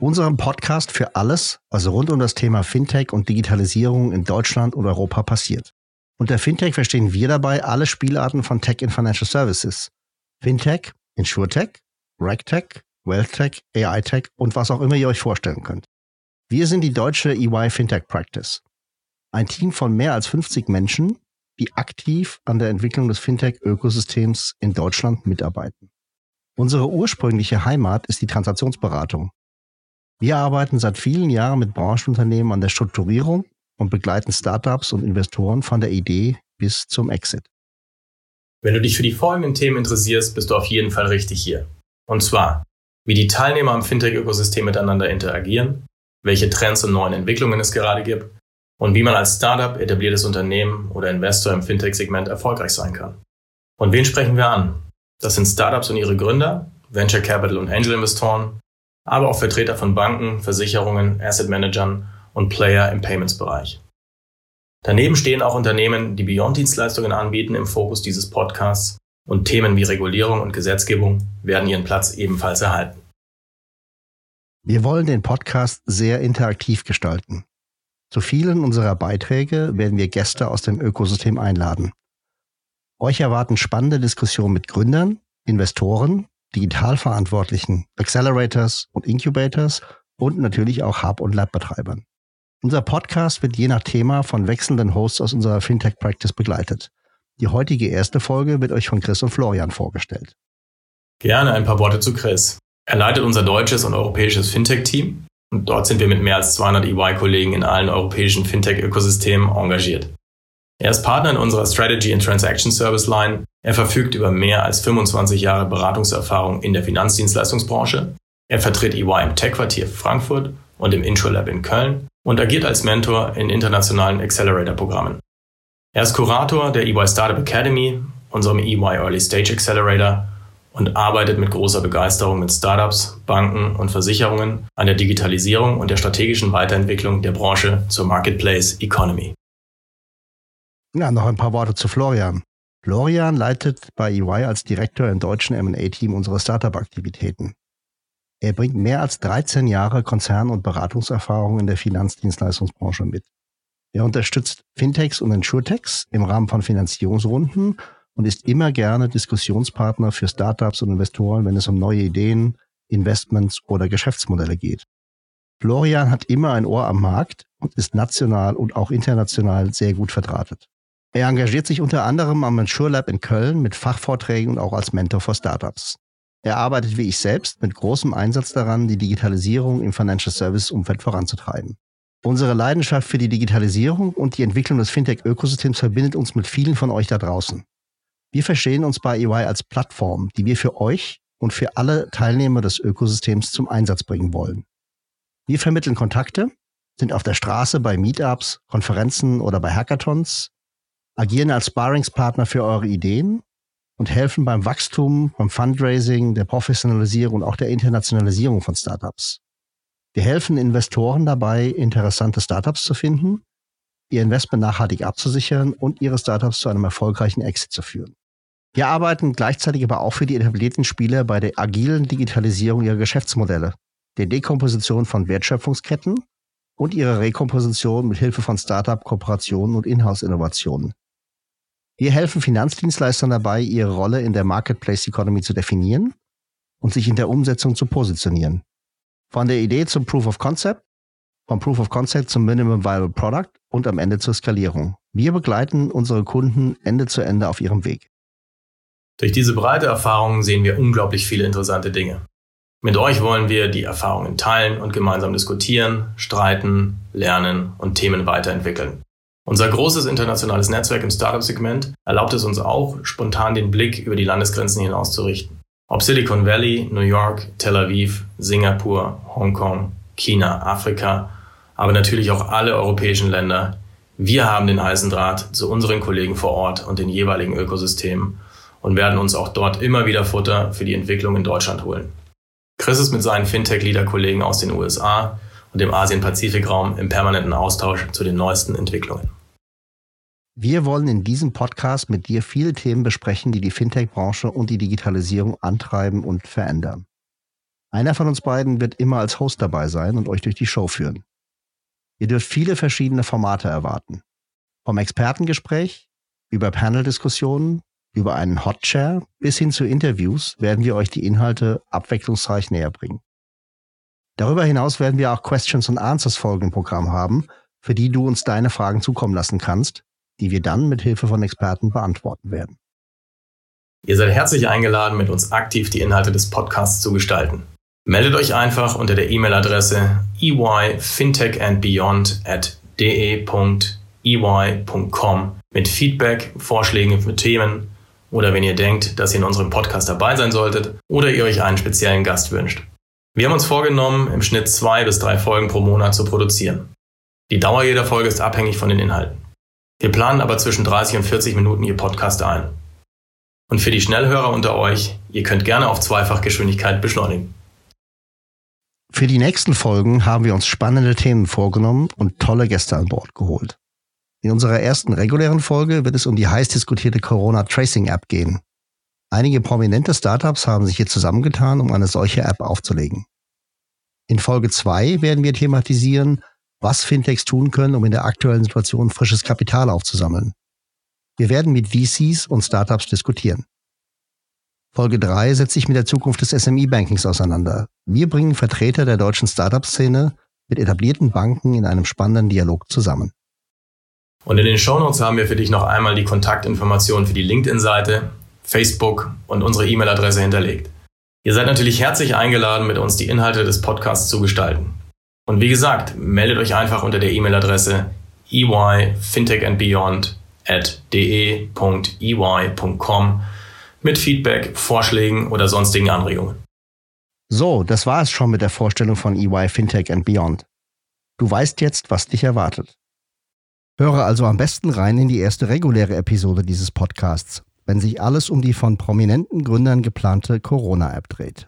unserem Podcast für alles, was rund um das Thema Fintech und Digitalisierung in Deutschland und Europa passiert. Unter Fintech verstehen wir dabei alle Spielarten von Tech in Financial Services. Fintech, Insurtech, RegTech, WealthTech, AI-Tech und was auch immer ihr euch vorstellen könnt. Wir sind die deutsche EY Fintech Practice. Ein Team von mehr als 50 Menschen, die aktiv an der Entwicklung des Fintech-Ökosystems in Deutschland mitarbeiten. Unsere ursprüngliche Heimat ist die Transaktionsberatung. Wir arbeiten seit vielen Jahren mit Branchenunternehmen an der Strukturierung und begleiten Startups und Investoren von der Idee bis zum Exit. Wenn du dich für die folgenden Themen interessierst, bist du auf jeden Fall richtig hier. Und zwar, wie die Teilnehmer am Fintech-Ökosystem miteinander interagieren, welche Trends und neuen Entwicklungen es gerade gibt und wie man als Startup, etabliertes Unternehmen oder Investor im Fintech-Segment erfolgreich sein kann. Und wen sprechen wir an? Das sind Startups und ihre Gründer, Venture Capital und Angel Investoren, aber auch Vertreter von Banken, Versicherungen, Asset Managern und Player im Payments-Bereich. Daneben stehen auch Unternehmen, die Beyond-Dienstleistungen anbieten im Fokus dieses Podcasts und Themen wie Regulierung und Gesetzgebung werden ihren Platz ebenfalls erhalten. Wir wollen den Podcast sehr interaktiv gestalten. Zu vielen unserer Beiträge werden wir Gäste aus dem Ökosystem einladen. Euch erwarten spannende Diskussionen mit Gründern, Investoren, Digitalverantwortlichen, Accelerators und Incubators und natürlich auch Hub- und Lab-Betreibern. Unser Podcast wird je nach Thema von wechselnden Hosts aus unserer Fintech Practice begleitet. Die heutige erste Folge wird euch von Chris und Florian vorgestellt. Gerne ein paar Worte zu Chris. Er leitet unser deutsches und europäisches Fintech-Team und dort sind wir mit mehr als 200 EY-Kollegen in allen europäischen Fintech-Ökosystemen engagiert. Er ist Partner in unserer Strategy and Transaction Service Line. Er verfügt über mehr als 25 Jahre Beratungserfahrung in der Finanzdienstleistungsbranche. Er vertritt EY im Tech-Quartier Frankfurt und im Introlab in Köln und agiert als Mentor in internationalen Accelerator-Programmen. Er ist Kurator der EY Startup Academy, unserem EY Early Stage Accelerator und arbeitet mit großer Begeisterung mit Startups, Banken und Versicherungen an der Digitalisierung und der strategischen Weiterentwicklung der Branche zur Marketplace Economy. Ja, noch ein paar Worte zu Florian. Florian leitet bei EY als Direktor im deutschen M&A-Team unsere Startup-Aktivitäten. Er bringt mehr als 13 Jahre Konzern- und Beratungserfahrung in der Finanzdienstleistungsbranche mit. Er unterstützt Fintechs und Insurtechs im Rahmen von Finanzierungsrunden und ist immer gerne Diskussionspartner für Startups und Investoren, wenn es um neue Ideen, Investments oder Geschäftsmodelle geht. Florian hat immer ein Ohr am Markt und ist national und auch international sehr gut verdrahtet. Er engagiert sich unter anderem am Mature Lab in Köln mit Fachvorträgen und auch als Mentor für Startups. Er arbeitet wie ich selbst mit großem Einsatz daran, die Digitalisierung im Financial Service Umfeld voranzutreiben. Unsere Leidenschaft für die Digitalisierung und die Entwicklung des Fintech-Ökosystems verbindet uns mit vielen von euch da draußen. Wir verstehen uns bei EY als Plattform, die wir für euch und für alle Teilnehmer des Ökosystems zum Einsatz bringen wollen. Wir vermitteln Kontakte, sind auf der Straße bei Meetups, Konferenzen oder bei Hackathons, agieren als Sparringspartner für eure Ideen und helfen beim Wachstum, beim Fundraising, der Professionalisierung und auch der Internationalisierung von Startups. Wir helfen Investoren dabei, interessante Startups zu finden, ihr Investment nachhaltig abzusichern und ihre Startups zu einem erfolgreichen Exit zu führen. Wir arbeiten gleichzeitig aber auch für die etablierten Spieler bei der agilen Digitalisierung ihrer Geschäftsmodelle, der Dekomposition von Wertschöpfungsketten und ihrer Rekomposition mit Hilfe von Startup-Kooperationen und Inhouse-Innovationen. Wir helfen Finanzdienstleistern dabei, ihre Rolle in der Marketplace Economy zu definieren und sich in der Umsetzung zu positionieren. Von der Idee zum Proof of Concept, vom Proof of Concept zum Minimum Viable Product und am Ende zur Skalierung. Wir begleiten unsere Kunden Ende zu Ende auf ihrem Weg. Durch diese breite Erfahrung sehen wir unglaublich viele interessante Dinge. Mit euch wollen wir die Erfahrungen teilen und gemeinsam diskutieren, streiten, lernen und Themen weiterentwickeln. Unser großes internationales Netzwerk im Startup-Segment erlaubt es uns auch, spontan den Blick über die Landesgrenzen hinaus zu richten. Ob Silicon Valley, New York, Tel Aviv, Singapur, Hongkong, China, Afrika, aber natürlich auch alle europäischen Länder, Wir haben den heißen Draht zu unseren Kollegen vor Ort und den jeweiligen Ökosystemen und werden uns auch dort immer wieder Futter für die Entwicklung in Deutschland holen. Chris ist mit seinen Fintech-Leader-Kollegen aus den USA und dem Asien-Pazifik-Raum im permanenten Austausch zu den neuesten Entwicklungen. Wir wollen in diesem Podcast mit dir viele Themen besprechen, die die Fintech-Branche und die Digitalisierung antreiben und verändern. Einer von uns beiden wird immer als Host dabei sein und euch durch die Show führen. Ihr dürft viele verschiedene Formate erwarten. Vom Expertengespräch über Panel-Diskussionen, über einen Hotchair bis hin zu Interviews werden wir euch die Inhalte abwechslungsreich näher bringen. Darüber hinaus werden wir auch Questions and Answers Folgen im Programm haben, für die du uns deine Fragen zukommen lassen kannst, die wir dann mit Hilfe von Experten beantworten werden. Ihr seid herzlich eingeladen, mit uns aktiv die Inhalte des Podcasts zu gestalten. Meldet euch einfach unter der E-Mail-Adresse eyfintechandbeyond at de.ey.com mit Feedback, Vorschlägen für Themen oder wenn ihr denkt, dass ihr in unserem Podcast dabei sein solltet oder ihr euch einen speziellen Gast wünscht. Wir haben uns vorgenommen, im Schnitt zwei bis drei Folgen pro Monat zu produzieren. Die Dauer jeder Folge ist abhängig von den Inhalten. Wir planen aber zwischen 30 und 40 Minuten je Podcast ein. Und für die Schnellhörer unter euch, ihr könnt gerne auf Zweifachgeschwindigkeit beschleunigen. Für die nächsten Folgen haben wir uns spannende Themen vorgenommen und tolle Gäste an Bord geholt. In unserer ersten regulären Folge wird es um die heiß diskutierte Corona Tracing App gehen. Einige prominente Startups haben sich hier zusammengetan, um eine solche App aufzulegen. In Folge 2 werden wir thematisieren, was Fintechs tun können, um in der aktuellen Situation frisches Kapital aufzusammeln. Wir werden mit VCs und Startups diskutieren. Folge 3 setzt sich mit der Zukunft des SME-Bankings auseinander. Wir bringen Vertreter der deutschen Startup-Szene mit etablierten Banken in einem spannenden Dialog zusammen. Und in den Shownotes haben wir für dich noch einmal die Kontaktinformationen für die LinkedIn-Seite, Facebook und unsere E-Mail-Adresse hinterlegt. Ihr seid natürlich herzlich eingeladen, mit uns die Inhalte des Podcasts zu gestalten. Und wie gesagt, meldet euch einfach unter der E-Mail-Adresse eyfintechandbeyond at de.ey.com mit Feedback, Vorschlägen oder sonstigen Anregungen. So, das war es schon mit der Vorstellung von EY Fintech and Beyond. Du weißt jetzt, was dich erwartet. Höre also am besten rein in die erste reguläre Episode dieses Podcasts, wenn sich alles um die von prominenten Gründern geplante Corona-App dreht.